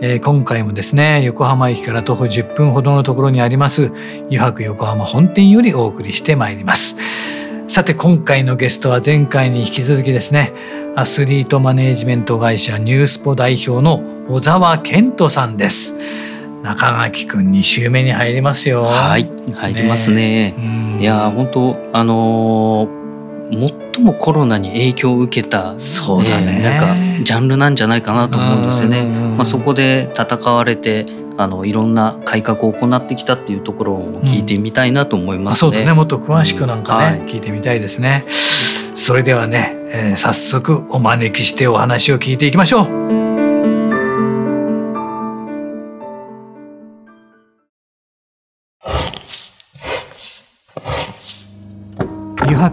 えー、今回もですね横浜駅から徒歩10分ほどのところにあります湯泊横浜本店よりお送りしてまいります。さて今回のゲストは前回に引き続きですねアスリートマネージメント会社ニュースポ代表の小沢健人さんです。中垣くん2週目に入りますよ。はい入りますね、ね、いや本当あのー最もコロナに影響を受けた、そうだね、なんかジャンルなんじゃないかなと思うんですよね。まあ、そこで戦われてあのいろんな改革を行ってきたっていうところを聞いてみたいなと思います、ね。うん、そうだね。もっと詳しくなんかね、うん。はい、聞いてみたいですね。それではね、えー、早速お招きしてお話を聞いていきましょう。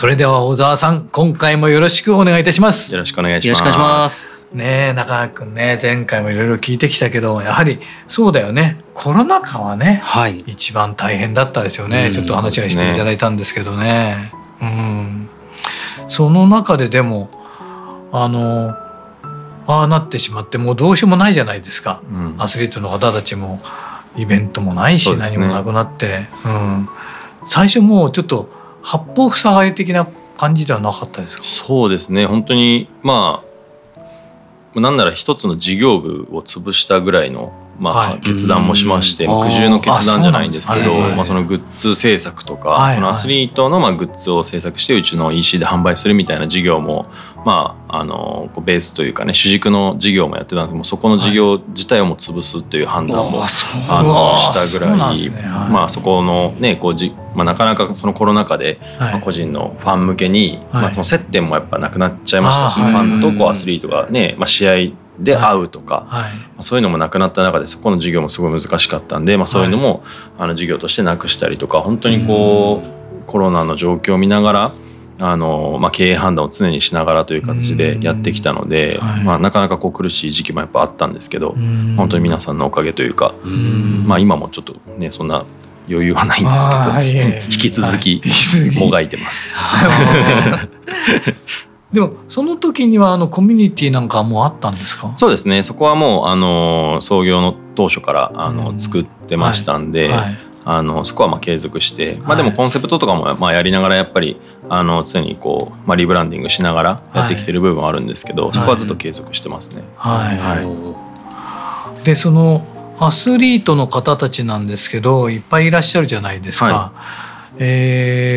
それでは小沢さん今回もよろしくお願いいたします。よろしくお願いします。ねえ中川君ね前回もいろいろ聞いてきたけどやはりそうだよね。コロナ禍はね、はい、一番大変だったですよね、うん、ちょっと話がしていただいたんですけどね。う、ね、ん。その中ででもあのああなってしまってもうどうしようもないじゃないですか、うん、アスリートの方たちもイベントもないし、ね、何もなくなって、うん、最初もうちょっと八方塞がり的な感じではなかったですか？そうですね。本当にまあなんなら一つの事業部を潰したぐらいのまあ、決断もしまして、苦渋の決断じゃないんですけどまあ、そのグッズ制作とか、そのアスリートのまあグッズを制作してうちの EC で販売するみたいな事業もまあ、あのベースというかね主軸の事業もやってたんですけどそこの事業自体をも潰すっていう判断も、あのしたぐらい、まあ、そこのねこうじ、まあ、なかなかそのコロナ禍で、まあ、個人のファン向けに、まあ、その接点もやっぱなくなっちゃいましたし、ファンとこうアスリートがね、まあ、試合で会うとか、はい、そういうのもなくなった中でそこの授業もすごい難しかったんで、まあ、そういうのも、あの授業としてなくしたりとか本当にこう、コロナの状況を見ながらあの、まあ、経営判断を常にしながらという形でやってきたので、はい、まあ、なかなかこう苦しい時期もやっぱあったんですけど本当に皆さんのおかげというかまあ、今もちょっとねそんな余裕はないんですけど、引き続きもがいてます。でもその時にはあのコミュニティなんかもあったんですか？そうですね。そこはもうあの創業の当初からあの、作ってましたんで、はい。はい、あのそこはまあ継続して、まあ、でもコンセプトとかもまあやりながらやっぱりあの常にこう、まあ、リブランディングしながらやってきてる部分はあるんですけど、そこはずっと継続してますね。はい、はい、でそのアスリートの方たちなんですけどいっぱいいらっしゃるじゃないですか。はい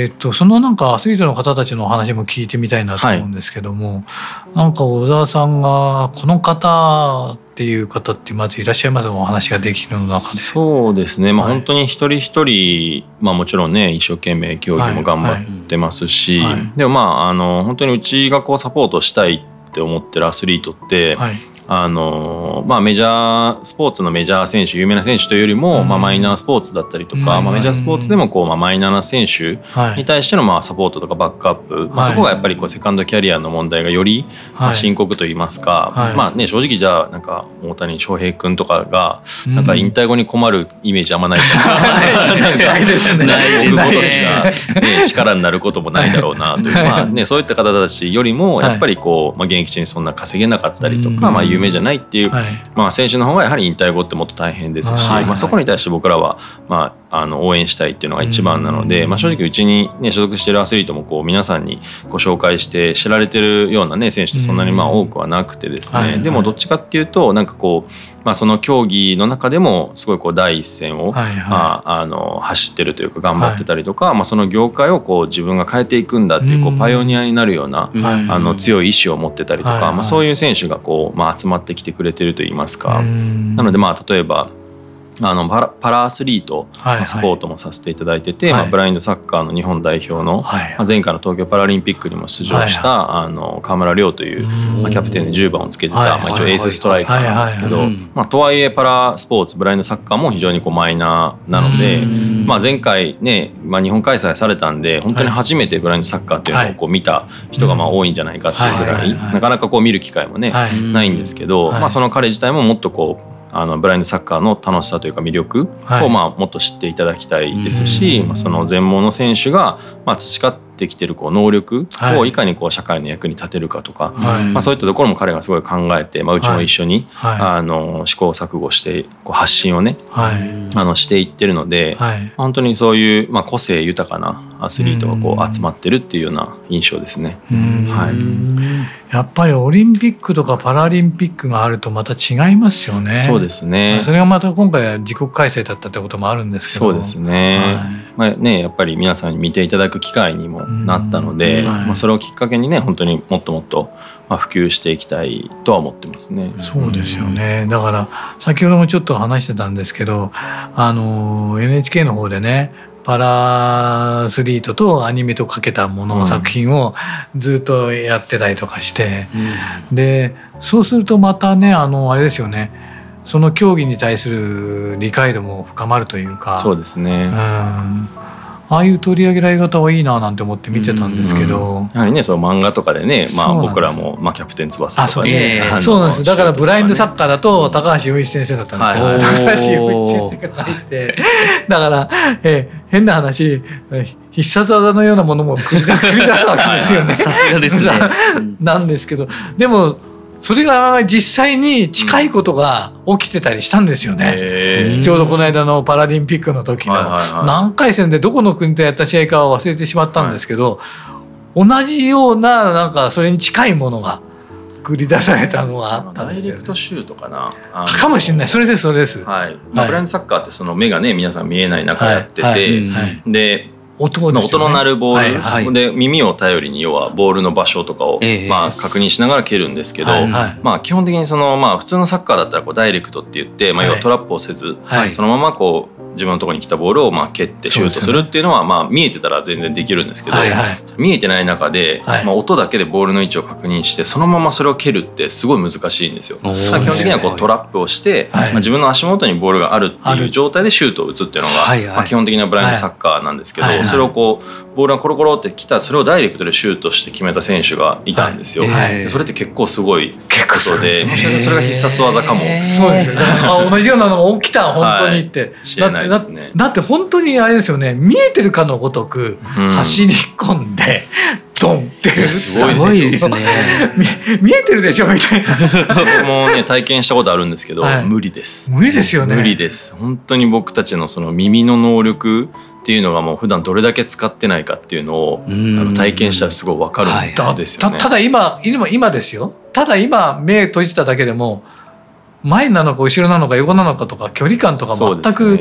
えー、っとそのなんかアスリートの方たちの話も聞いてみたいなと思うんですけども、はい、なんか小沢さんがこの方っていう方ってまずいらっしゃいますお話ができるの中で。そうですね、まあ、本当に一人一人、まあ、もちろんね一生懸命競技も頑張ってますし、はい。はい、でもまああの本当にうちがこうサポートしたいって思ってるアスリートって、はいあのまあ、メジャースポーツのメジャー選手有名な選手というよりも、うん、まあ、マイナースポーツだったりとか、うん、まあ、メジャースポーツでもこう、まあ、マイナーな選手に対してのまあサポートとかバックアップ、はい、まあ、そこがやっぱりこうセカンドキャリアの問題がよりまあ深刻といいますか、はい、まあね、正直じゃあなんか大谷翔平君とかがなんか引退後に困るイメージあんまないと ないですね。ないですね。ね。力になることもないだろうなという、まあね、そういった方たちよりもやっぱりこう、まあ、現役中にそんな稼げなかったりとか、まあ、有名じゃないっていう、はい、まあ、選手の方がやはり引退後ってもっと大変ですし、はい、まあ、そこに対して僕らは、まああの応援したいっていうのが一番なので、まあ、正直うちに、ね、所属しているアスリートもこう皆さんにご紹介して知られてるような、ね、選手ってそんなにまあ多くはなくてですね、でもどっちかっていうとなんかこうまあ、その競技の中でもすごいこう第一線を、はいはい、まあ、あの走ってるというか頑張ってたりとか、はい、まあ、その業界をこう自分が変えていくんだっていうこうパイオニアになるような、あの強い意志を持ってたりとか、まあ、そういう選手がこう、まあ、集まってきてくれてるといいますか。なのでまあ例えばあのパラパラアスリートのサポートもさせていただいてて、はい。はい、まあ、ブラインドサッカーの日本代表の、はい、まあ、前回の東京パラリンピックにも出場した、はいはい、あの河村亮という、まあ、キャプテンで10番をつけてた、まあ、一応エースストライカーなんですけど、まあ、とはいえパラスポーツブラインドサッカーも非常にこうマイナーなので、まあ、前回ね、まあ、日本開催されたんで本当に初めてブラインドサッカーっていうのをこう見た人がまあ多いんじゃないかっていうぐらい、なかなかこう見る機会もね、ないんですけど、まあ、その彼自体ももっとこうあのブラインドサッカーの楽しさというか魅力をまあもっと知っていただきたいですし、はい、まあ、その全盲の選手がまあ培ってきてるこう能力をい。かにこう社会の役に立てるかとか、はい、まあ、そういったところも彼がすごい考えて、まあ、うちも一緒に、はい、あの試行錯誤してこう発信をね、あのしていってるので、本当にそういう、まあ、個性豊かなアスリートがこう集まってるっていうような印象ですね。はいやっぱりオリンピックとかパラリンピックがあるとまた違いますよね。そうですね。それがまた今回は自国開催だったってこともあるんですけど。そうですね。はい、まあねやっぱり皆さんに見ていただく機会にもなったので、はい、まあそれをきっかけにね本当にもっともっとまあ普及していきたいとは思ってますね。そうですよね。だから先ほどもちょっと話してたんですけど、あの NHK の方でね。パラアスリートとアニメとかけたもの、うん、作品をずっとやってたりとかして、うん、でそうするとまたねあのあれですよね。その競技に対する理解度も深まるというか。そうですね、うんああいう取り上げられ方はいいななんて思って見てたんですけど、うんやはりねその漫画とかでね、まあ、僕らも、まあ、キャプテン翼とかね。そうなんです。だからブラインドサッカーだと高橋陽一先生だったんですよ、はいはい、高橋陽一先生が書いてだから、えー、変な話必殺技のようなものも繰り出すわけですよね。さすがですね。なんですけど。でもそれが実際に近いことが起きてたりしたんですよね。ちょうどこの間のパラリンピックの時の何回戦でどこの国とやった試合かは忘れてしまったんですけど、同じようななんかそれに近いものが繰り出されたのがあったんですよ、ね、ダイレクトシュートかな。かもしれない。それですそれです。はい。まあ、ブラインドサッカーってその目がね皆さん見えない中やってて、で音ね、音の鳴るボール、はいはい、で耳を頼りに要はボールの場所とかを、えー、まあ、確認しながら蹴るんですけど、はいはい、まあ、基本的にその、まあ、普通のサッカーだったらこうダイレクトって言って、まあ、要はトラップをせず、はい、そのままこう自分のところに来たボールをまあ蹴ってシュートするっていうのはまあ見えてたら全然できるんですけど、はいはい、見えてない中で、まあ、音だけでボールの位置を確認してそのままそれを蹴るってすごい難しいんですよ。基本的にはこうトラップをして、まあ、自分の足元にボールがあるっていう状態でシュートを打つっていうのが、まあ、基本的なブラインドサッカーなんですけど、それをこうボールがコロコロってきたそれをダイレクトでシュートして決めた選手がいたんですよ。それって結構すごいことでもしかしたらそれが必殺技かも。そうですよ、ね、同じようなのが起きた本当にって。だってだって本当にあれですよね。見えてるかのごとく走り込んで、ドンってすごいですね。見えてるでしょみたいな。僕もね体験したことあるんですけど、はい、無理です。無理ですよね。無理です。本当に僕たちのその耳の能力っていうのがもう普段どれだけ使ってないかっていうのをあの体験したらすごい分かるんですよね、ただ今今今ですよ。ただ今目閉じただけでも前なのか後ろなのか横なのかとか距離感とか全く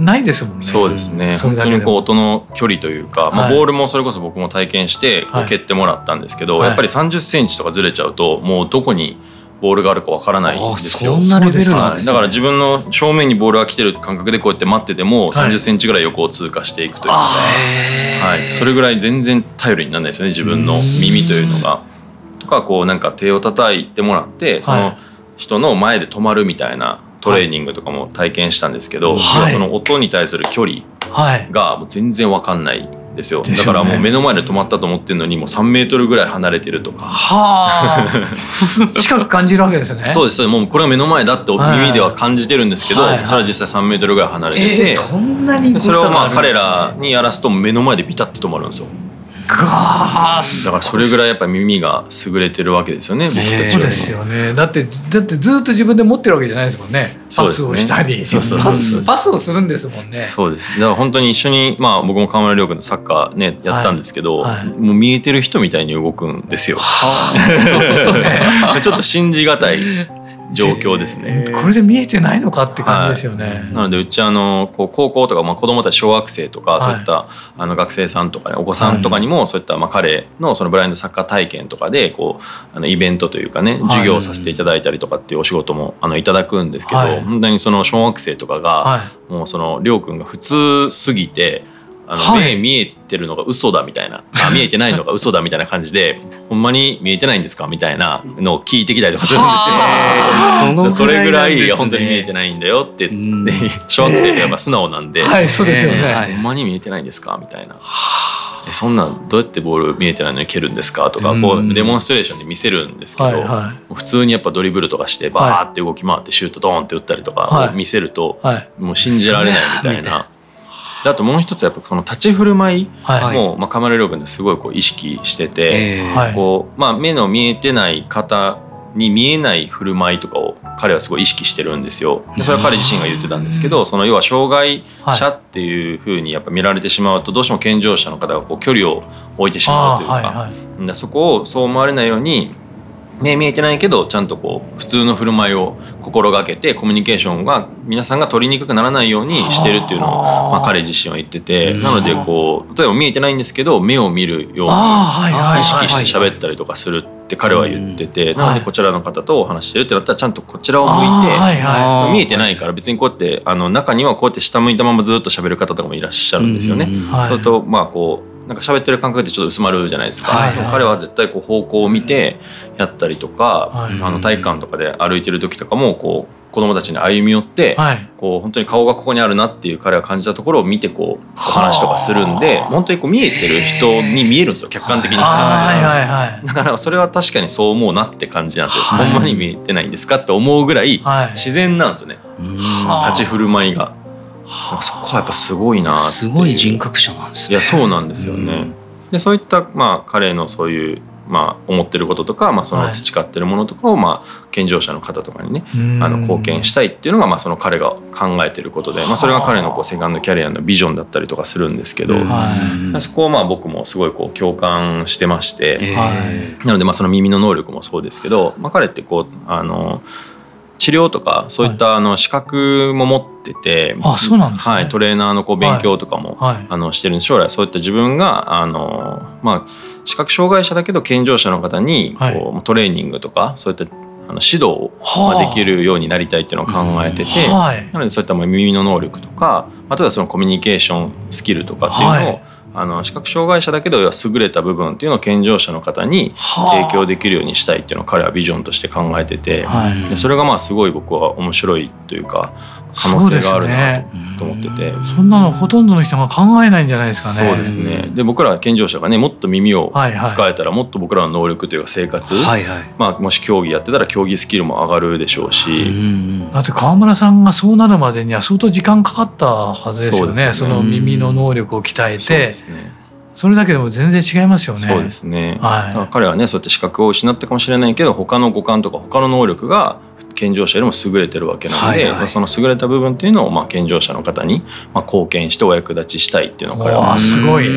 ないですもんね。そうですね。本当にこう音の距離というか、まあボールもそれこそ僕も体験して蹴ってもらったんですけど、やっぱり30センチとかずれちゃうともうどこにボールがあるかわからないんですよ。そんなレベルなんだから自分の正面にボールが来てる感覚でこうやって待ってても30センチぐらい横を通過していくというか、はい、それぐらい全然頼りにならないですよね自分の耳というのが。とかこうなんか手を叩いてもらってその人の前で止まるみたいなトレーニングとかも体験したんですけど、はい、その音に対する距離がもう全然わかんないですよ、だからもう目の前で止まったと思ってるのにもう3メートルぐらい離れてるとか。はあ。近く感じるわけですね。そうですもうこれが目の前だって耳では感じてるんですけど、はいはい、それは実際3メートルぐらい離れてて、えー、そんなにそれをまあ彼らにやらすと目の前でビタッと止まるんですよだからそれぐらいやっぱ耳が優れてるわけですよね僕たちそうですよね。だってだってずっと自分で持ってるわけじゃないですもんね。パスをしたり、そうそうそうパスをするんですもんね。そうです。だから本当に一緒にまあ僕も河村亮君とサッカーねやったんですけど、はい。はい、もう見えてる人みたいに動くんですよ、ちょっと信じがたい状況ですね。これで見えてないのかって感じですよね。はい、なのでうちあのこう高校とか、まあ、子供たち小学生とか、そういったあの学生さんとか、ね、お子さんとかにも、そういったまあ彼のそのブラインドサッカー体験とかでこうあのイベントというかね授業をさせていただいたりとかっていうお仕事もあのいただくんですけど、本当にその小学生とかが、もうそのりょうくんが普通すぎて。あの、はい、目見えてるのが嘘だみたいな。あ見えてないのが 嘘だみたいな感じでほんまに見えてないんですか？みたいなのを聞いてきたりとかするんですよ。それぐらい本当に見えてないんだよって 小学生ってやっぱ素直なんで、はい、そうですよね、ほんまに見えてないんですか？みたいな。えそんなんどうやってボール見えてないのに蹴るんですか？とかこうデモンストレーションで見せるんですけど、普通にやっぱドリブルとかしてバーって動き回ってシュートドーンって打ったりとか見せると、もう信じられないみたいな。であともう一つやっぱその立ち振る舞いも、まあ、カマレロ君ですごいこう意識してて、こうまあ、目の見えてない方に見えない振る舞いとかを彼はすごい意識してるんですよ。でそれは彼自身が言ってたんですけど、その要は障害者っていうふうにやっぱ見られてしまうとどうしても健常者の方がこう距離を置いてしまうというか、はいはい、そこをそう思われないように目見えてないけどちゃんとこう普通の振る舞いを心がけてコミュニケーションが皆さんが取りにくくならないようにしてるっていうのを、まあ、彼自身は言ってて。なのでこう例えば見えてないんですけど目を見るように意識して喋ったりとかするって彼は言っててなのでこちらの方とお話してるってなったらちゃんとこちらを向いて見えてないから別にこうやってあの中にはこうやって下向いたままずっと喋る方とかもいらっしゃるんですよね。そうするとまあこうなんか喋ってる感覚でちょっと薄まるじゃないですか、はいはい、彼は絶対こう方向を見てやったりとか、はい、あの体育館とかで歩いてる時とかもこう子供たちに歩み寄って、はい、こう本当に顔がここにあるなっていう彼が感じたところを見てこうお話とかするんで本当にこう見えてる人に見えるんですよ客観的に、はい、だからそれは確かにそう思うなって感じなんですよ、ほんまに見えてないんですかって思うぐらい自然なんですよね、立ち振る舞いが。そこはやっぱすごいなすごい人格者なんですね。いやそうなんですよね、うん、でそういったまあ彼のそういうまあ、思ってることとか、まあ、その培ってるものとかを、まあ、健常者の方とかにね、あの貢献したいっていうのが、まあ、その彼が考えてることで、まあ、それが彼のこうセカンドキャリアのビジョンだったりとかするんですけど、そこをまあ僕もすごいこう共感してまして、なのでまあその耳の能力もそうですけど、まあ、彼ってこうあの治療とかそういったあの資格も持ってて、あそうなんです、ね、はい、トレーナーのこう勉強とかも、はい、あのしてるんで将来そういった自分があの、まあ、視覚障害者だけど健常者の方にこう、トレーニングとかそういったあの指導ができるようになりたいっていうのを考えてて、はい、なのでそういった耳の能力とかあとはそのコミュニケーションスキルとかっていうのを、はいあの視覚障害者だけど優れた部分っていうのを健常者の方に提供できるようにしたいっていうのを彼はビジョンとして考えてて、はい、でそれがまあすごい僕は面白いというか可能性があるなと思ってて。そ、ね,、ん。なのほとんどの人が考えないんじゃないですかね。そうですね。で僕ら健常者がねもっと耳を使えたらもっと僕らの能力というか生活、はいはい、まあ、もし競技やってたら競技スキルも上がるでしょうし、うだって川村さんがそうなるまでには相当時間かかったはずですよね。そ、ね、の耳の能力を鍛えて。それだけでも全然違いますよね。そうですね。はい、だから彼はね、そうやって資格を失ったかもしれないけど、他の五感とか他の能力が健常者よりも優れてるわけなので、はいはい、その優れた部分っていうのをまあ健常者の方にまあ貢献してお役立ちしたいっていうのを彼はすごい、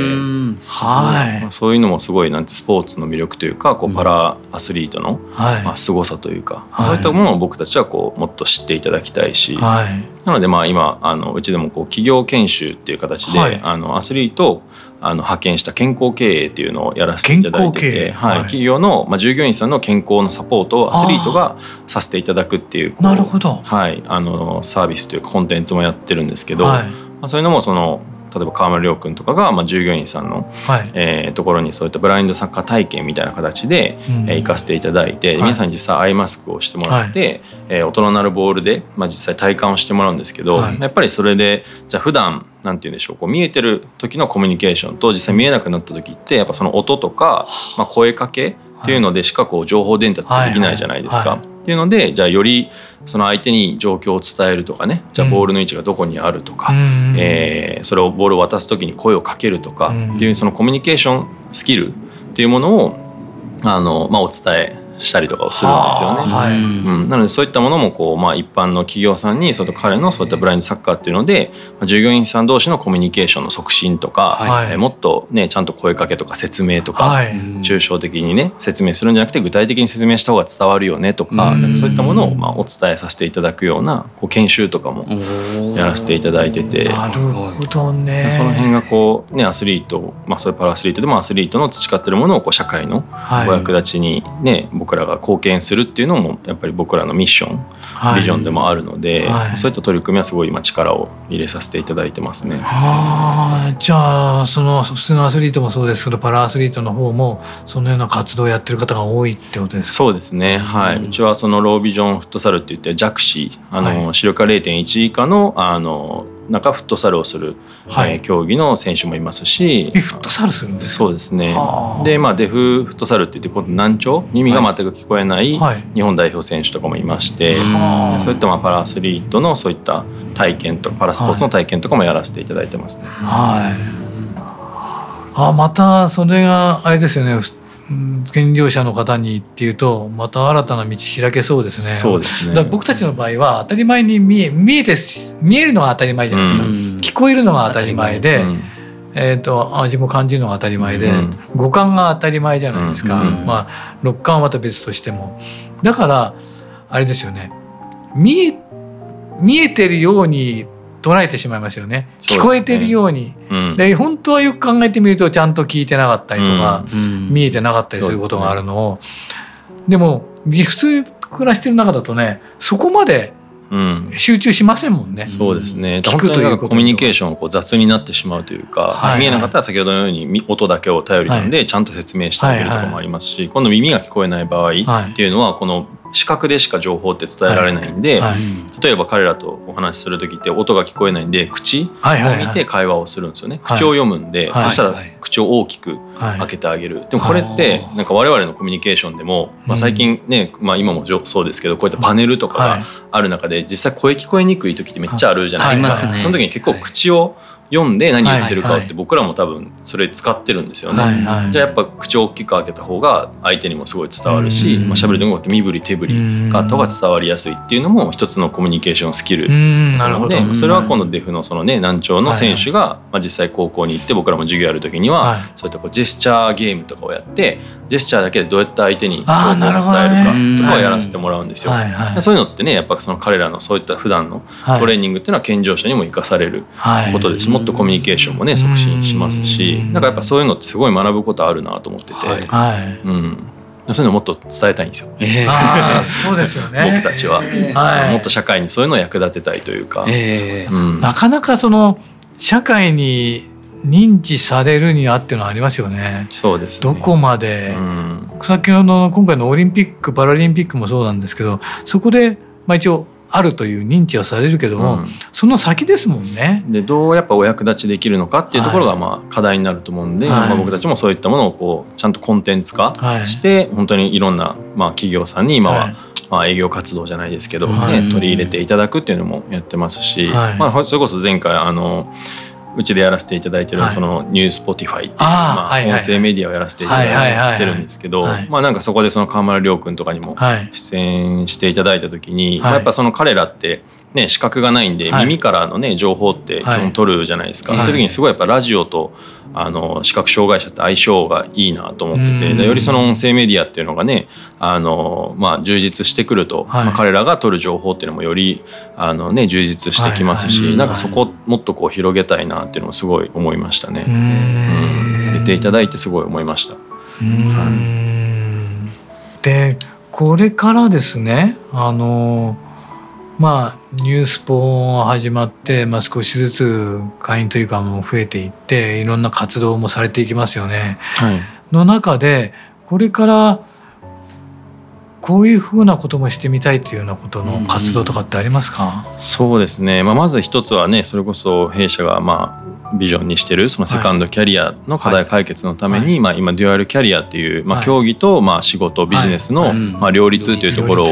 はい、そういうのもすごいなんてスポーツの魅力というかこうパラアスリートのまあ凄さというか、はい、そういったものを僕たちはこうもっと知っていただきたいし、はい、なのでまあ今あのうちでもこう企業研修っていう形で、はい、あのアスリートあの派遣した健康経営っていうのをやらせていただいてて、はい、企業の、まあ、従業員さんの健康のサポートをアスリートがさせていただくっていうなるほど、はい、あのサービスというかコンテンツもやってるんですけど、はい、まあ、そういうのもその例えば川村亮君とかが、まあ、従業員さんの、はい、えー、ところにそういったブラインドサッカー体験みたいな形で、うん、えー、行かせていただいて、皆さんに実際アイマスクをしてもらって、はい、えー、大人なるボールで、まあ、実際体感をしてもらうんですけど、はい、やっぱりそれでじゃあ普段なんて言うんでしょうこう見えてる時のコミュニケーションと実際見えなくなった時ってやっぱその音とか、まあ、声かけっていうのでしかこう情報伝達できないじゃないですか。っていうのでじゃあよりその相手に状況を伝えるとかねじゃあボールの位置がどこにあるとか、うん、えー、それをボールを渡す時に声をかけるとかっていうそのコミュニケーションスキルっていうものをあの、まあ、お伝えしたりとかをするんですよね。はい、うん、なのでそういったものもこう、まあ、一般の企業さんにその彼のそういったブラインドサッカーっていうので、まあ、従業員さん同士のコミュニケーションの促進とか、はい、えー、もっとねちゃんと声かけとか説明とか、はい、抽象的にね説明するんじゃなくて具体的に説明した方が伝わるよねとかなんかそういったものをまあお伝えさせていただくようなこう研修とかもやらせていただいてて。なるほどね。その辺がこうねアスリート、まあ、それパラアスリートでもアスリートの培ってるものをこう社会のお役立ちにね、僕らが貢献するっていうのもやっぱり僕らのミッション、はい、ビジョンでもあるので、はい、そういった取り組みはすごい今力を入れさせていただいてますね。はあ、じゃあその普通のアスリートもそうですけどパラアスリートの方もそのような活動をやってる方が多いってことですか？そうですね、はい、うん、うちはそのロービジョンフットサルって言って弱視あの、はい、視力が0.1以下のあの中フットサルをする、はい、えー、競技の選手もいますし。フットサルするんですそうですね。でまあデフフットサルって言って今度難聴？耳が全く聞こえない日本代表選手とかもいまして、はい、そういったまあパラアスリートのそういった体験とパラスポーツの体験とかもやらせていただいてますね。はい、あまたそれがあれですよね健常者の方にっていうとまた新たな道開けそうですね。そうですね。だ僕たちの場合は当たり前に見え見えて見えるのが当たり前じゃないですか。うん、聞こえるのが当たり前で、うん、えっ、ー、と味も感じるのが当たり前で、うん、五感が当たり前じゃないですか。まあ六感はまた別としても、だからあれですよね。見え見えてるように捉えてしまいますよね。聞こえてるように、うん、で本当はよく考えてみるとちゃんと聞いてなかったりとか、うん、見えてなかったりすることがあるのを、でも普通暮らしてる中だとねそこまで集中しませんもんね。そうですね。聞くというコミュニケーションこう雑になってしまうというか、はいはい、見えなかったら先ほどのように音だけを頼りなんでちゃんと説明してあげるとかもありますし、はいはい、今度耳が聞こえない場合っていうのはこの視覚でしか情報って伝えられないんで、はい。はい、例えば彼らとお話しする時って音が聞こえないんで口を見て会話をするんですよね、口を読むんで、そしたら口を大きく開けてあげる、でもこれってなんか我々のコミュニケーションでも、まあ、最近ね、まあ、今もそうですけどこういったパネルとかがある中で実際声聞こえにくい時ってめっちゃあるじゃないですか、その時に結構口を、読んで何言ってるかって僕らも多分それ使ってるんですよね、はいはい、じゃあやっぱ口を大きく開けた方が相手にもすごい伝わるし、まあ、喋る時もって身振り手振りがあった方が伝わりやすいっていうのも一つのコミュニケーションスキルなのでそれはこのデフのそのね難聴の選手が、まあ、実際高校に行って僕らも授業やる時には、そういったこうジェスチャーゲームとかをやってジェスチャーだけでどうやって相手に情報を伝えるかとかをやらせてもらうんですよ。そういうのってねやっぱその彼らのそういった普段のトレーニングっていうのは健常者にも生かされることです。し、もっとコミュニケーションもね促進しますしなんかやっぱそういうのってすごい学ぶことあるなと思ってて、はい。うん、そういうのもっと伝えたいんですよ。えー、あそうですよね。僕たちは、はい、もっと社会にそういうのを役立てたいというか、えー、うん、なかなかその社会に認知されるにはっていうのはありますよね。そうです、ね、どこまで、うん、先ほどの今回のオリンピック・パラリンピックもそうなんですけどそこで、まあ、一応あるという認知はされるけども、うん、その先ですもんね。でどうやっぱお役立ちできるのかっていうところがまあ課題になると思うんで、はい、まあ、僕たちもそういったものをこうちゃんとコンテンツ化して、はい、本当にいろんなまあ企業さんに今は、はい。まあ、営業活動じゃないですけど、ね、取り入れていただくっていうのもやってますし、まあ、それこそ前回あのうちでやらせていただいてる、その New-Spotify っていうまあ、音声メディアをやらせていただいてるんですけど、まあなんかそこでその川村亮君とかにも出演していただいた時に、まあ、やっぱその彼らってね、視覚がないんで耳からのね情報って基本取るじゃないですか、はい、そういう時にすごいやっぱラジオとあの視覚障害者って相性がいいなと思っててよりその音声メディアっていうのがねあの、まあ、充実してくると、はい、まあ、彼らが取る情報っていうのもよりあの、ね、充実してきますし、はいはい、なんかそこをもっとこう広げたいなっていうのもすごい思いましたね。うん。出ていただいてすごい思いました。でこれからですねあのまあニュースポ始まって、まあ、少しずつ会員というかも増えていっていろんな活動もされていきますよね。はい、の中でこれからこういうふうなこともしてみたいというようなことの活動とかってありますか、うん、そうですね、まあ、まず一つはねそれこそ弊社がまあビジョンにしてるそのセカンドキャリアの課題解決のために、はい、まあ、今デュアルキャリアっていう、まあ、競技とまあ仕事ビジネスのまあ両立というところを、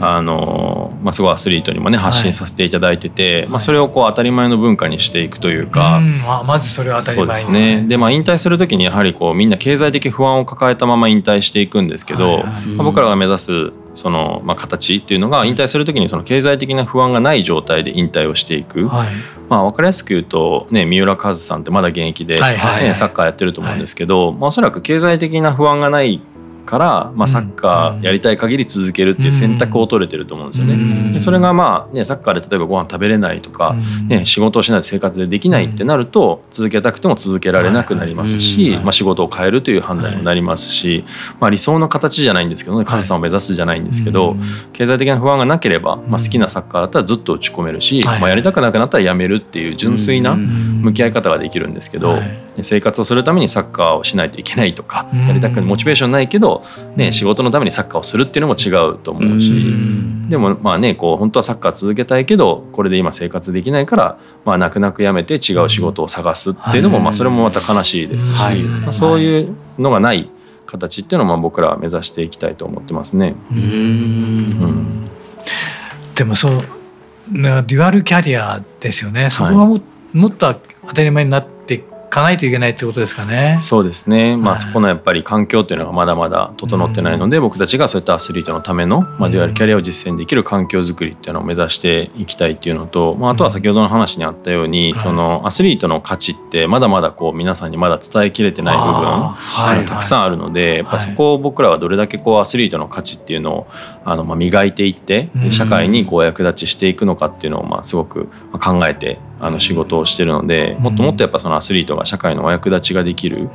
あのまあ、すごいアスリートにもね発信させていただいてて、はい、まあ、それをこう当たり前の文化にしていくというか、うん。まあ、まずそれは当たり前ですね。で、まあ、引退する時にやはりこうみんな経済的不安を抱えたまま引退していくんですけど、はいはい、まあ、僕らが目指すその、まあ、形っていうのが引退する時にその経済的な不安がない状態で引退をしていく、はい、まあ、分かりやすく言うと、ね、三浦和さんってまだ現役で、ね、サッカーやってると思うんですけど、はい、まあ、おそらく経済的な不安がないから、まあ、サッカーやりたい限り続けるっていう選択を取れてると思うんですよね。でそれがまあねサッカーで例えばご飯食べれないとか、ね、仕事をしないと生活でできないってなると続けたくても続けられなくなりますし、まあ、仕事を変えるという判断にもなりますし、まあ、理想の形じゃないんですけどねカズさんを目指すじゃないんですけど、経済的な不安がなければ、まあ、好きなサッカーだったらずっと打ち込めるし、まあ、やりたくなくなったらやめるっていう純粋な向き合い方ができるんですけど、生活をするためにサッカーをしないといけないとか、やりたくモチベーションないけど、ね、仕事のためにサッカーをするっていうのも違うと思うし、でもまあねこう本当はサッカー続けたいけどこれで今生活できないから、まあ、泣く泣くやめて違う仕事を探すっていうのも、まあ、それもまた悲しいですし、まあ、そういうのがない形っていうのをまあ僕らは目指していきたいと思ってますね。うん、でもそうデュアルキャリアですよね。そこがも,、もっと当たり前になってかないといけないってことですかね。そうですね。まあ、そこのやっぱり環境っていうのがまだまだ整ってないので、うん、僕たちがそういったアスリートのための、まあ、いわゆるキャリアを実践できる環境づくりっていうのを目指していきたいっていうのと、まあ、あとは先ほどの話にあったように、うん、そのアスリートの価値ってまだまだこう皆さんにまだ伝えきれてない部分あのたくさんあるので、やっぱそこを僕らはどれだけこうアスリートの価値ってい。うのをあのまあ磨いていって社会にこう役立ちしていくのかっていうのをまあすごく考えてあの仕事をしてるのでもっともっとやっぱそのアスリートが社会のお役立ちができる。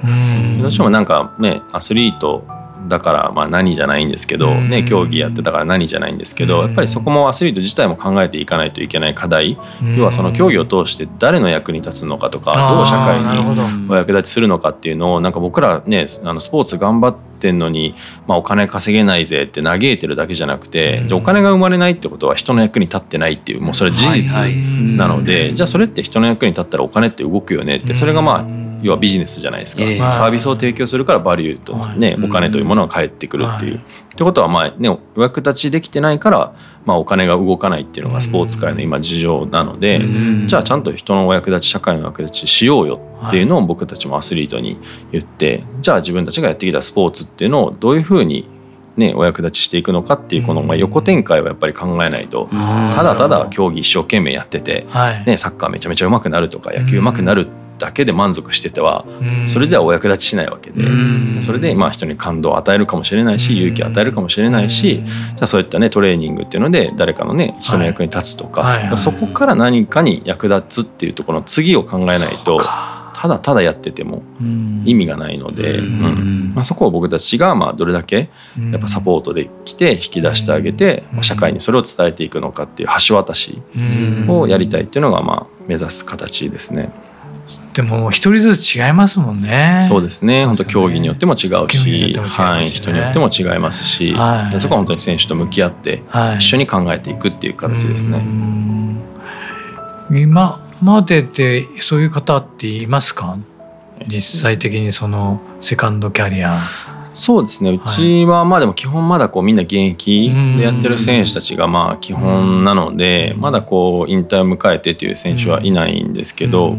どうしてもなんかねアスリートだからまあ何じゃないんですけど、ね、競技やってたから何じゃないんですけどやっぱりそこもアスリート自体も考えていかないといけない課題。要はその競技を通して誰の役に立つのかとかどう社会にお役立ちするのかっていうのをなんか僕らねあのスポーツ頑張ってんのに、まあ、お金稼げないぜって嘆いてるだけじゃなくてじゃお金が生まれないってことは人の役に立ってないっていうもうそれは事実なのでじゃあそれって人の役に立ったらお金って動くよねってそれがまあ要はビジネスじゃないですか、えー、サービスを提供するからバリューとね、お金というものが返ってくるっていう。はい、ってことはまあねお役立ちできてないから、まあ、お金が動かないっていうのがスポーツ界の今事情なので、じゃあちゃんと人のお役立ち社会のお役立ちしようよっていうのを僕たちもアスリートに言って、じゃあ自分たちがやってきたスポーツっていうのをどういうふうにね、お役立ちしていくのかっていうこのまあ横展開はやっぱり考えないとただただ競技一生懸命やってて、ね、サッカーめちゃめちゃうまくなるとか野球うまくなるだけで満足しててはそれではお役立ちしないわけでそれでまあ人に感動を与えるかもしれないし勇気を与えるかもしれないしじゃあそういったねトレーニングっていうので誰かのね人の役に立つとかそこから何かに役立つっていうところの次を考えないと。ただただやってても意味がないので、うん。まあ、そこを僕たちがまあどれだけやっぱサポートできて引き出してあげて、まあ、社会にそれを伝えていくのかっていう橋渡しをやりたいっていうのがまあ目指す形ですね。でも一人ずつ違いますもんね。そうですね。本当、競技によっても違うし、はい、人によっても違いますし、はい、そこは本当に選手と向き合って一緒に考えていくっていう形ですね。今まででそういう方っていますか？実際的にそのセカンドキャリア。そうですね。うちはまあでも基本まだこうみんな現役でやってる選手たちがまあ基本なのでまだこう引退を迎えてという選手はいないんですけど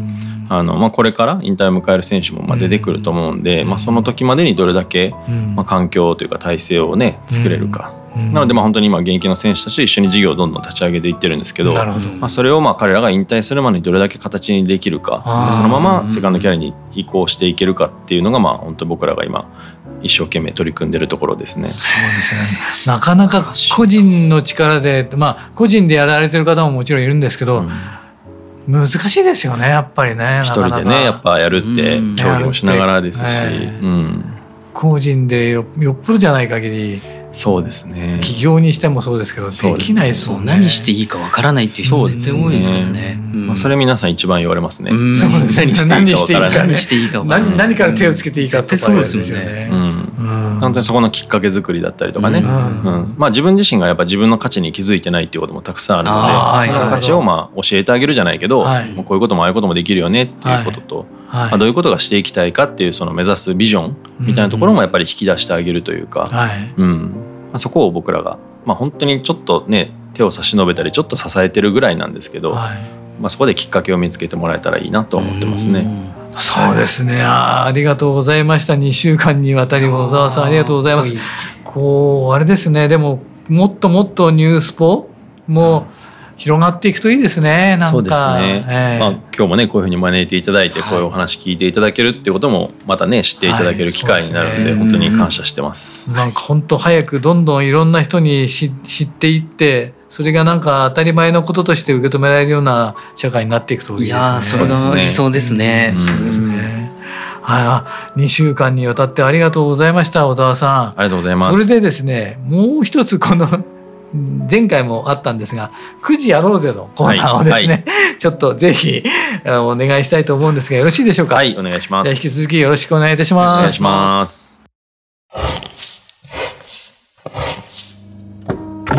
あの、まあ、これから引退を迎える選手もまあ出てくると思うんで、まあ、その時までにどれだけ、まあ、環境というか体制をね作れるか。なのでまあ本当に今現役の選手たちと一緒に事業をどんどん立ち上げていってるんですけどまあ、それをまあ彼らが引退するまでにどれだけ形にできるかでそのままセカンドキャリアに移行していけるかっていうのがまあ本当僕らが今一生懸命取り組んでるところですね。そうですね。なかなか個人の力でまあ個人でやられてる方ももちろんいるんですけど、うん難しいですよねやっぱりね一人でねやっぱやるって競技もしながらですし、うん、個人でよよっぽどじゃない限り。そうですね。起業にしてもそうですけどできないですもんね。何していいかわからないっていう人絶対多いですからね、まあ、それ皆さん一番言われますね、そうです何していいか何していいか何何から手をつけていいかとかそうですよね、本当にそこのきっかけ作りだったりとかね、うん。まあ、自分自身がやっぱ自分の価値に気づいてないっていうこともたくさんあるのでその価値をまあ教えてあげるじゃないけど、はい、こういうこともああいうこともできるよねっていうことと、はい、まあ、どういうことがしていきたいかっていうその目指すビジョンみたいなところもやっぱり引き出してあげるというか、うん。まあ、そこを僕らが、まあ、本当にちょっとね手を差し伸べたりちょっと支えてるぐらいなんですけど、はい、まあ、そこできっかけを見つけてもらえたらいいなと思ってますね。そうですね。あありがとうございました。2週間にわたり小沢さんありがとうございます。こうあれですね。でももっともっとニュースポも広がっていくといいですね。なんか。そうですね。えー、まあ今日もねこういうふうに招いていただいて、こういうお話聞いていただけるっていうこともまたね知っていただける機会になるので、はい、本当に感謝してます。なんか本当早くどんどんいろんな人に知っていって。それがなんか当たり前のこととして受け止められるような社会になっていくといいですね。それが理想ですね。そうですね。はい、2週間にわたってありがとうございました小沢さん。ありがとうございます。それでですね、もう一つこの前回もあったんですが「9時やろうぜ」のコーナーをですね、はいはい、ちょっとぜひお願いしたいと思うんですがよろしいでしょうか？はいお願いします引き続きよろしくお願いいたしますお願いします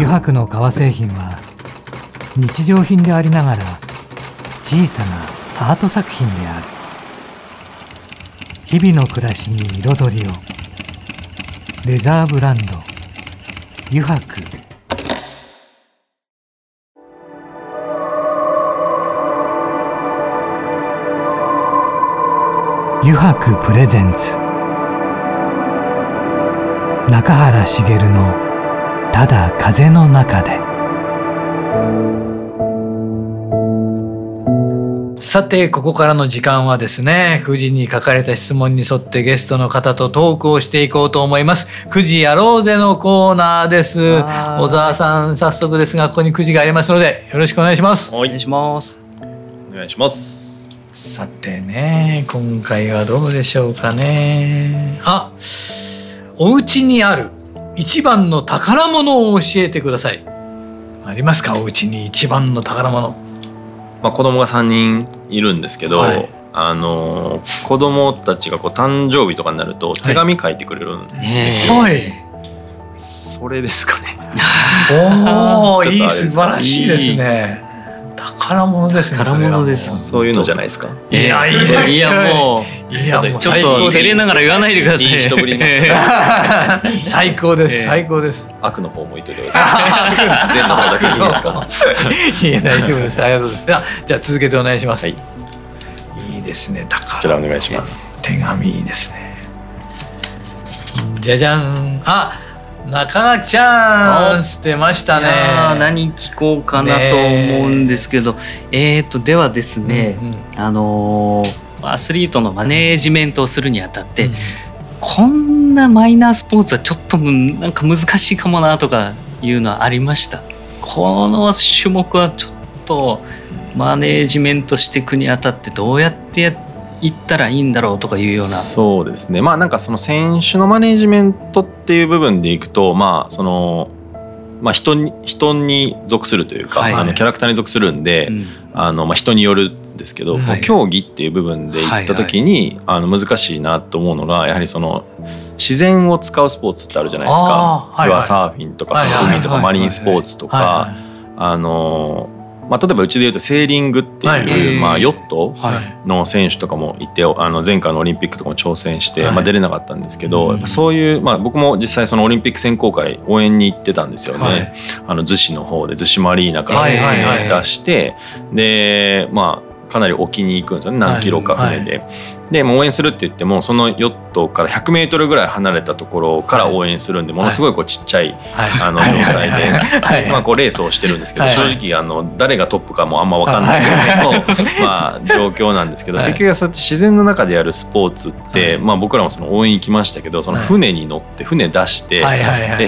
油白の革製品は日常品でありながら小さなアート作品である。日々の暮らしに彩りを。レザーブランド。油白。油白プレゼンツ。中原茂の「ただ風の中で」さてここからの時間はですね9時に書かれた質問に沿ってゲストの方とトークをしていこうと思います。9時やろうぜのコーナーです。小沢さん早速ですがここに9時がありますのでよろしくお願いします。お願いします。お願いします。さてね今回はどうでしょうかね。あお家にある一番の宝物を教えてください。ありますか？お家に一番の宝物。まあ子供が3人いるんですけど、はい、あの子供たちがこう誕生日とかになると手紙書いてくれるんですよ、はい、それですかね。おお いい素晴らしいですね宝物ですね宝物です。そう。いうのじゃないですか？いやいやいやもう。いやもうちょっと照れながら言わないでください。いい人ぶり最高です。最高です。悪の方向いといてください善の方だけいいですか？いや大丈夫です。ありがとうございます。じゃあ続けてお願いします、はい、いいですね宝こちらお願いします。手紙いいですね。じゃじゃん。あ中垣ちゃんしてましたね。何聞こうかなと思うんですけど、え。っ、ー、とではですね、うんうん、あのアスリートのマネージメントをするにあたって、うん、こんなマイナースポーツはちょっとなんか難しいかもなとかいうのはありました？この種目はちょっとマネージメントしていくにあたってどうやってやって行ったらいいんだろうとかいうような。そうですね。まあなんかその選手のマネジメントっていう部分でいくとまあそのまあ人に人に属するというか、はい、あのキャラクターに属するんで、うん、あのまあ人によるんですけど、はい、競技っていう部分でいった時に、はいはい、あの難しいなと思うのがやはりその自然を使うスポーツってあるじゃないですか。はいはい、サーフィンとかその海とかマリンスポーツとか、あのまあ、例えばうちでいうとセーリングっていう、はい、まあ、ヨットの選手とかもいてあの前回のオリンピックとかも挑戦して、はい、まあ、出れなかったんですけど、うん、そういう、まあ、僕も実際そのオリンピック選考会応援に行ってたんですよね、はい、あの逗子の方で逗子マリーナから出して、でまあかなり沖に行くんですよね。何キロか船で。で応援するって言ってもそのヨットから100メートルぐらい離れたところから応援するんでものすごいこうちっちゃい、あの状態で、まあ、こうレースをしてるんですけど、正直あの誰がトップかもあんま分かんない。ぐらい。の、まあ、状況なんですけど、結局そうやって自然の中でやるスポーツって、まあ、僕らもその応援行きましたけどその船に乗って船出して、で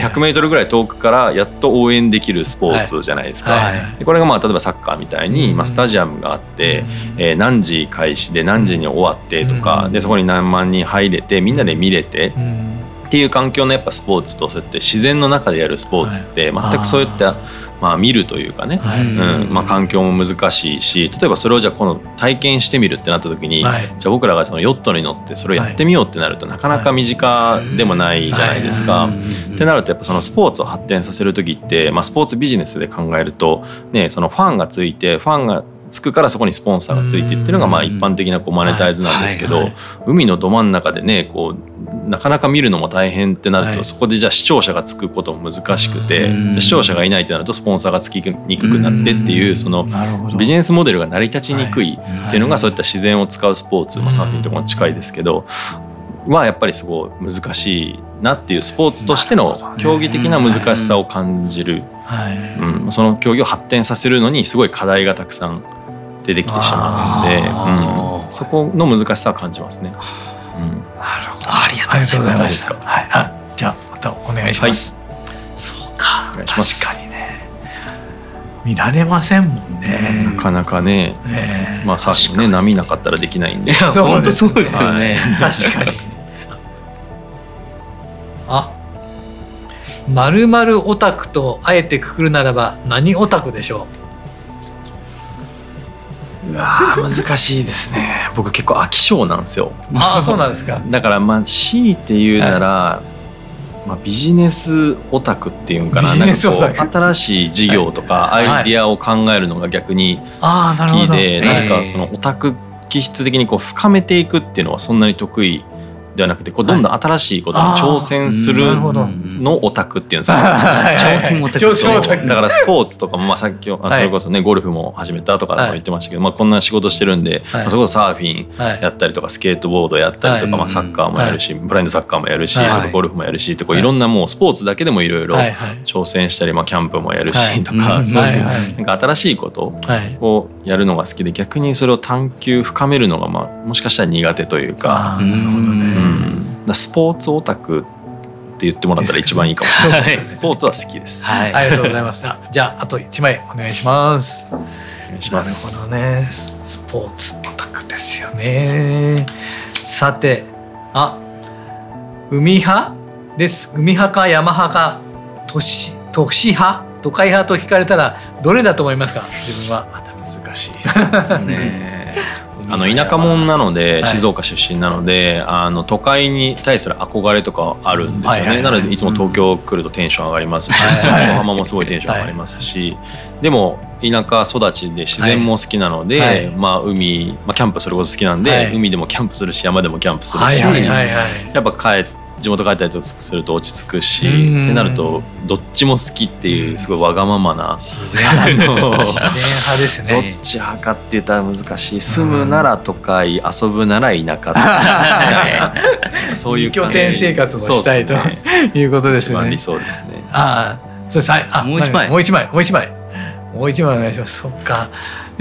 100メートルぐらい遠くからやっと応援できるスポーツじゃないですか。でこれがまあ例えばサッカーみたいに、まあ、スタジアムがあって、えー、何時開始で何時に終わってとか、でそこに何万人入れてみんなで見れて、っていう環境のやっぱスポーツとそうやって自然の中でやるスポーツって全くそういった、まあ、見るというかね、うん。まあ、環境も難しいし例えばそれをじゃあこの体験してみるってなった時に、じゃあ僕らがそのヨットに乗ってそれをやってみようってなるとなかなか身近でもないじゃないですか。ってなるとやっぱそのスポーツを発展させる時って、まあ、スポーツビジネスで考えると、ね、そのファンがついてファンがつくからそこにスポンサーがついてっていうのがまあ一般的なこうマネタイズなんですけど、海のど真ん中でねこうなかなか見るのも大変ってなると、そこでじゃあ視聴者がつくことも難しくて、視聴者がいないってなるとスポンサーがつきにくくなってっていうそのビジネスモデルが成り立ちにくいっていうのがそういった自然を使うスポーツ、まあ、サーフィンとかも近いですけどはやっぱりすごい難しいなっていうスポーツとしての競技的な難しさを感じる、うん、その競技を発展させるのにすごい課題がたくさん出てきてしまうので、うん、そこの難しさは感じますね。うん、なるほど。ありがとうございます。はい、あじゃあまたお願いします。はい、そうか。確かにね。見られませんもんね。なかなかね、ねまあさっきね波なかったらできないんで。本当そうですよね。確かに。あ。まるまるオタクとあえてくくるならば何オタクでしょう？うわ難しいですね。僕結構飽き性なんですよ。ああそうなんですか。だからまあ強いて言うなら、はい、まあ、ビジネスオタクっていうんかな。なんかこう新しい事業とかアイディアを考えるのが逆に好きで、はい、なんかそのオタク気質的にこう深めていくっていうのはそんなに得意ではなくてこうどんどん新しいことに挑戦するのオタクっていうんですか、挑戦オタク。挑戦オタク。だからスポーツとかも、まあ、さっきそれこそねゴルフも始めたとかも言ってましたけど、まあ、こんな仕事してるんで、まあ、そこサーフィンやったりとかスケートボードやったりとか、まあ、サッカーもやるし、ブラインドサッカーもやるし、とかゴルフもやるしとかい。ろんなもうスポーツだけでもいろいろ挑戦したり、まあ、キャンプもやるしとか、そういうなんか新しいことをやるのが好きで逆にそれを探求深めるのが、まあ、もしかしたら苦手というか。なるほどね、スポーツオタクって言ってもらったら一番いいかもしれない。スポーツは好きです。はい、ありがとうございます。じゃああと一枚お願いします。お願いします。なるほどね。スポーツオタクですよね。さて、あ、海派？です。海派か山派か都市都市派？都会派と聞かれたらどれだと思いますか？自分は。また難しいですね。あの田舎者なので、静岡出身なのであの都会に対する憧れとかあるんですよね、なのでいつも東京来るとテンション上がりますし、横浜もすごい。テンション上がりますし、でも田舎育ちで自然も好きなので、まあ、海、まあ、キャンプそれこそ好きなんで、海でもキャンプするし山でもキャンプするし、やっぱ帰って地元帰ったりすると落ち着くしってなるとどっちも好きっていうすごいわがままな自然派ですねどっち派かって言ったら難しい住むなら都会遊ぶなら田舎 そういう拠点生活をしたいということですね。理想ですね。ああ、そうです。あ、もう一枚。もう一枚。もう一枚。もう一枚お願いします。そっか。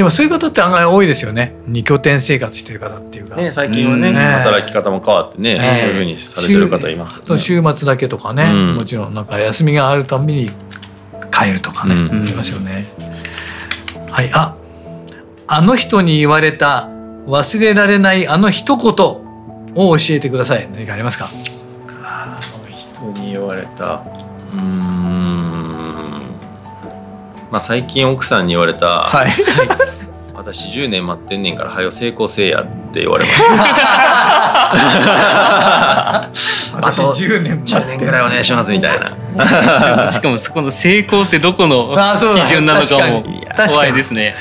でもそういう方って案外多いですよね。二拠点生活してる方っていうか、ね、最近はね、働き方も変わってね、そういうふうにされてる方います、ね、週末だけとかね、もちろんなんか休みがあるたびに帰るとかね、うん、言ますよね。はいああの人に言われた忘れられないあの一言を教えてください。何かありますか？あの人に言われた。うんまあ、最近奥さんに言われた、はい、私10年待ってんねんから早よ成功せえやって言われました。私10年10年ぐらいお願いしますみたいな。しかもそこの成功ってどこの基準なのかも怖いですね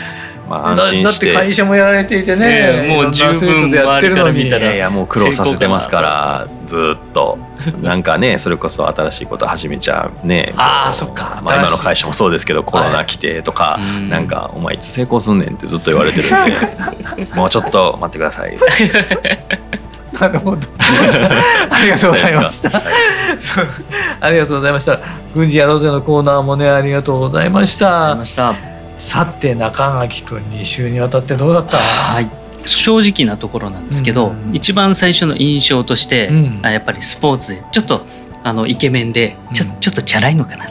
まあ、安心して。だって会社もやられていてね、もう十分でやってるのに。いやいやもう苦労させてますからずっと。なんかねそれこそ新しいこと始めちゃうね。あそっか、まあ、今の会社もそうですけどコロナ来てとか、はい、なんか「お前いつ成功すんねん」ってずっと言われてるんで もうちょっと待ってください。なるほど。ありがとうございました。ありがとうございました。軍事やろうぜのコーナーもねありがとうございました。さて中垣君2週にわたってどうだった？はい。正直なところなんですけど、うん、一番最初の印象として、うん、やっぱりスポーツでちょっとあのイケメンでちょ,、ちょっとチャラいのかな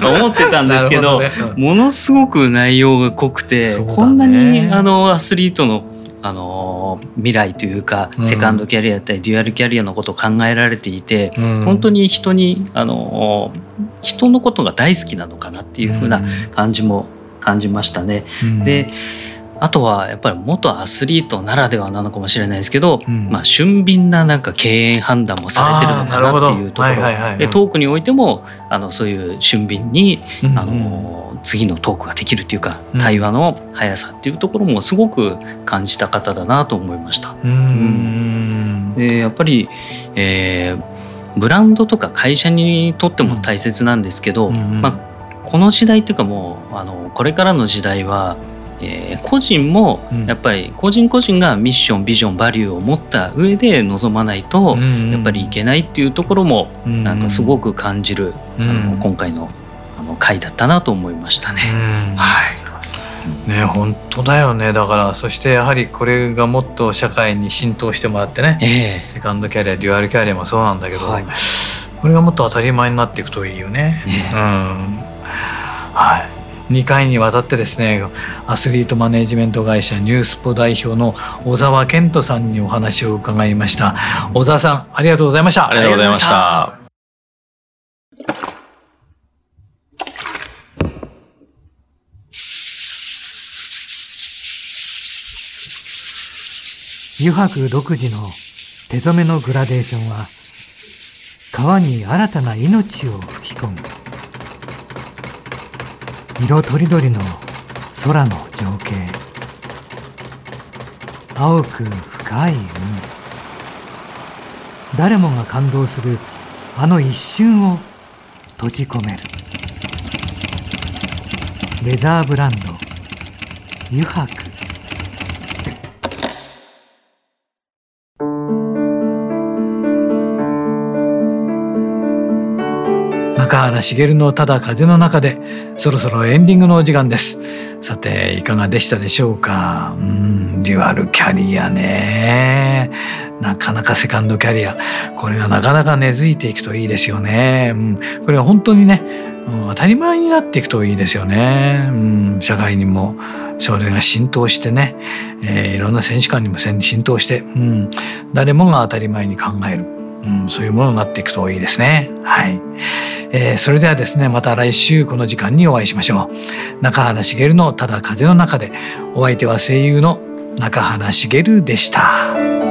と。思ってたんですけど、ね。うん、ものすごく内容が濃くて、こんなにあのアスリートのあの未来というか、セカンドキャリアだったりデュアルキャリアのことを考えられていて、うん、本当に人にあの人のことが大好きなのかなっていうふうな感じも感じましたね。うん、であとはやっぱり元アスリートならではなのかもしれないですけど、うん、まあ、俊敏ななんか経営判断もされてるのかなっていうところ。でトークにおいてもあのそういう俊敏に、うんうん、あの次のトークができるっていうか、うん、対話の速さっていうところもすごく感じた方だなと思いました。うん、でやっぱり、えー、ブランドとか会社にとっても大切なんですけど、まあ、この時代っていうかもうあのこれからの時代はえー、個人もやっぱり個人個人がミッションビジョンバリューを持った上で臨まないとやっぱりいけないっていうところもなんかすごく感じる、あの今回のあの回だったなと思いましたね。はい。ね本当だよね。だからそしてやはりこれがもっと社会に浸透してもらってね、えー、セカンドキャリアデュアルキャリアもそうなんだけど、はい、これがもっと当たり前になっていくといいよね。ね。うん。はい2回にわたってですねアスリートマネジメント会社ニュースポ代表の小沢健人さんにお話を伺いました。小沢さんありがとうございました。ありがとうございました。油白独自の手染めのグラデーションは川に新たな命を吹き込む色とりどりの空の情景。青く深い海。誰もが感動するあの一瞬を閉じ込める。レザーブランド。油白中原茂のただ風の中でそろそろエンディングのお時間です。さていかがでしたでしょうか？うんデュアルキャリアね。なかなかセカンドキャリア。これがなかなか根付いていくといいですよね、うん、これは本当にね、うん、当たり前になっていくといいですよね、うん、社会にもそれが浸透してね、えー、いろんな選手間にも浸透して、うん、誰もが当たり前に考える。うん、そういうものになっていくといいですね。はい。えー、それではですね、また来週この時間にお会いしましょう。中原茂のただ風の中で、お相手は声優の中原茂でした。